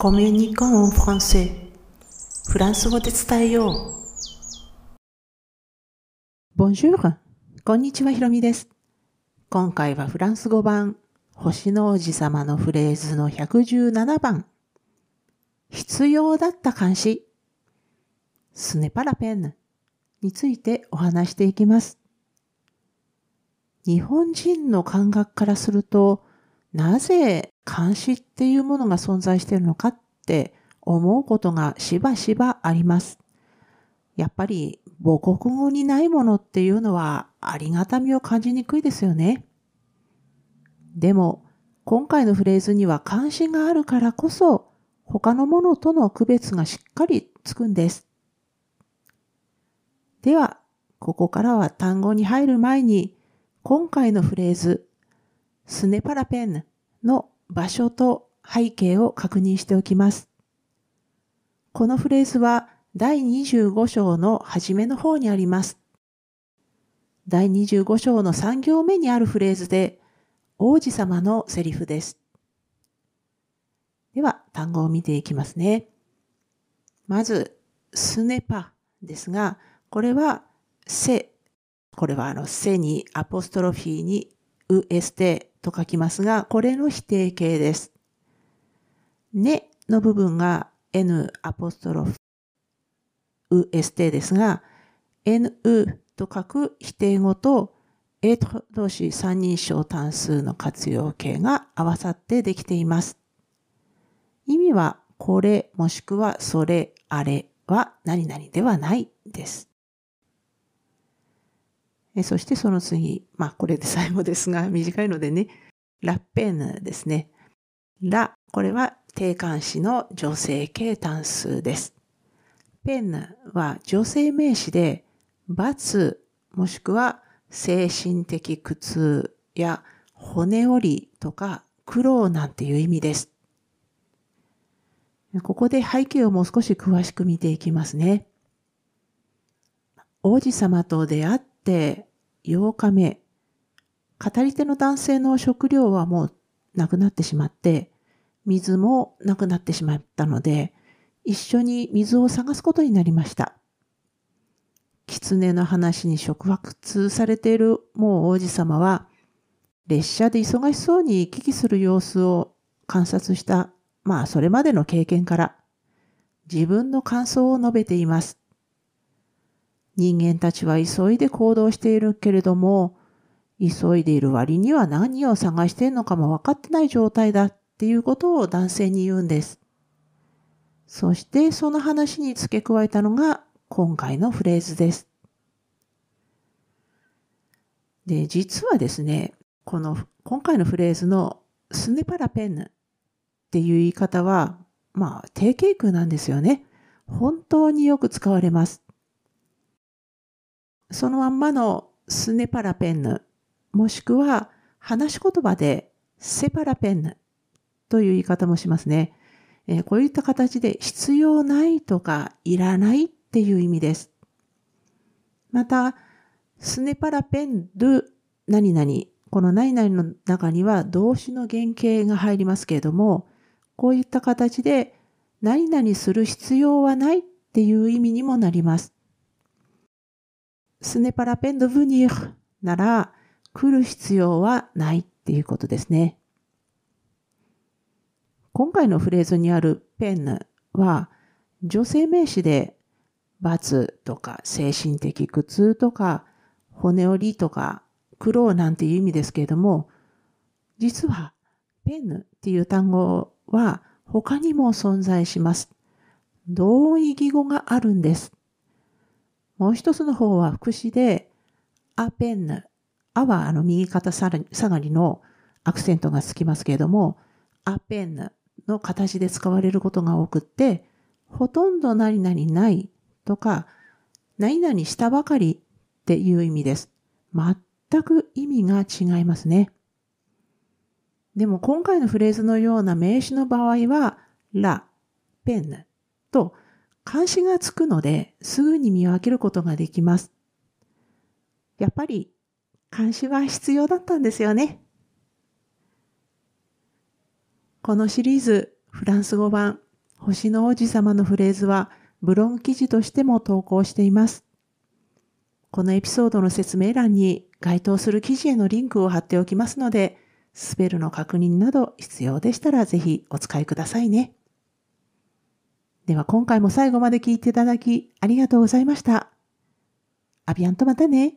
コミュニコンフランセフランス語で伝えよう。Bonjour! こんにちは、ひろみです。今回はフランス語版、星の王子様のフレーズの117番。必要だった監視。スネパラペンについてお話していきます。日本人の感覚からすると、なぜ監視っていうものが存在しているのかって思うことがしばしばあります。やっぱり母国語にないものっていうのはありがたみを感じにくいですよね。でも今回のフレーズには関心があるからこそ他のものとの区別がしっかりつくんです。では、ここからは単語に入る前に今回のフレーズスネパラペンの場所と背景を確認しておきます。このフレーズは第25章の初めの方にあります。第25章の3行目にあるフレーズで王子様のセリフです。では単語を見ていきますね。まず、スネパですが、これはセ。これはあの、セにアポストロフィーにウエステと書きますが、これの否定形です。ねの部分が n アポストロフウエステですが、nu と書く否定語と a 動詞三人称単数の活用形が合わさってできています。意味はこれもしくはそれあれは何々ではないです。えそしてその次、まあこれで最後ですが、短いのでね、ラッペーヌですね。ラ、これは定冠詞の女性形単数です。ペンヌは女性名詞で、罰もしくは精神的苦痛や骨折りとか苦労なんていう意味です。ここで背景をもう少し詳しく見ていきますね。王子様と出会って8日目、語り手の男性の食料はもうなくなってしまって、水もなくなってしまったので、一緒に水を探すことになりました。狐の話に触発されているもう王子様は、列車で忙しそうに行き来する様子を観察した、まあそれまでの経験から、自分の感想を述べています。人間たちは急いで行動しているけれども、急いでいる割には何を探しているのかも分かってない状態だっていうことを男性に言うんです。そしてその話に付け加えたのが今回のフレーズです。で、実はですね、この今回のフレーズのスネパラペンヌっていう言い方は、まあ定型句なんですよね。本当によく使われます。そのまんまのスネパラペンヌ、もしくは話し言葉でセパラペンヌという言い方もしますね。え、こういった形で必要ないとかいらないっていう意味です。また、スネパラペンドゥ何々、この何々の中には動詞の原型が入りますけれども、こういった形で何々する必要はないっていう意味にもなります。スネパラペンドブニーなら来る必要はないっていうことですね。今回のフレーズにあるペンヌは女性名詞で罰とか精神的苦痛とか骨折りとか苦労なんていう意味ですけれども実はペンヌっていう単語は他にも存在します。同意義語があるんです。もう一つの方は副詞で、アペンヌ。アはあの右肩下がりのアクセントがつきますけれども、アペンヌの形で使われることが多くって、ほとんど何々ないとか、何々したばかりっていう意味です。全く意味が違いますね。でも今回のフレーズのような名詞の場合は、ラ、ペンヌと監視がつくので、すぐに見分けることができます。やっぱり、監視は必要だったんですよね。このシリーズ、フランス語版、星の王子様のフレーズはブログ記事としても投稿しています。このエピソードの説明欄に該当する記事へのリンクを貼っておきますので、スペルの確認など必要でしたらぜひお使いくださいね。では今回も最後まで聞いていただきありがとうございました。アビアンとまたね。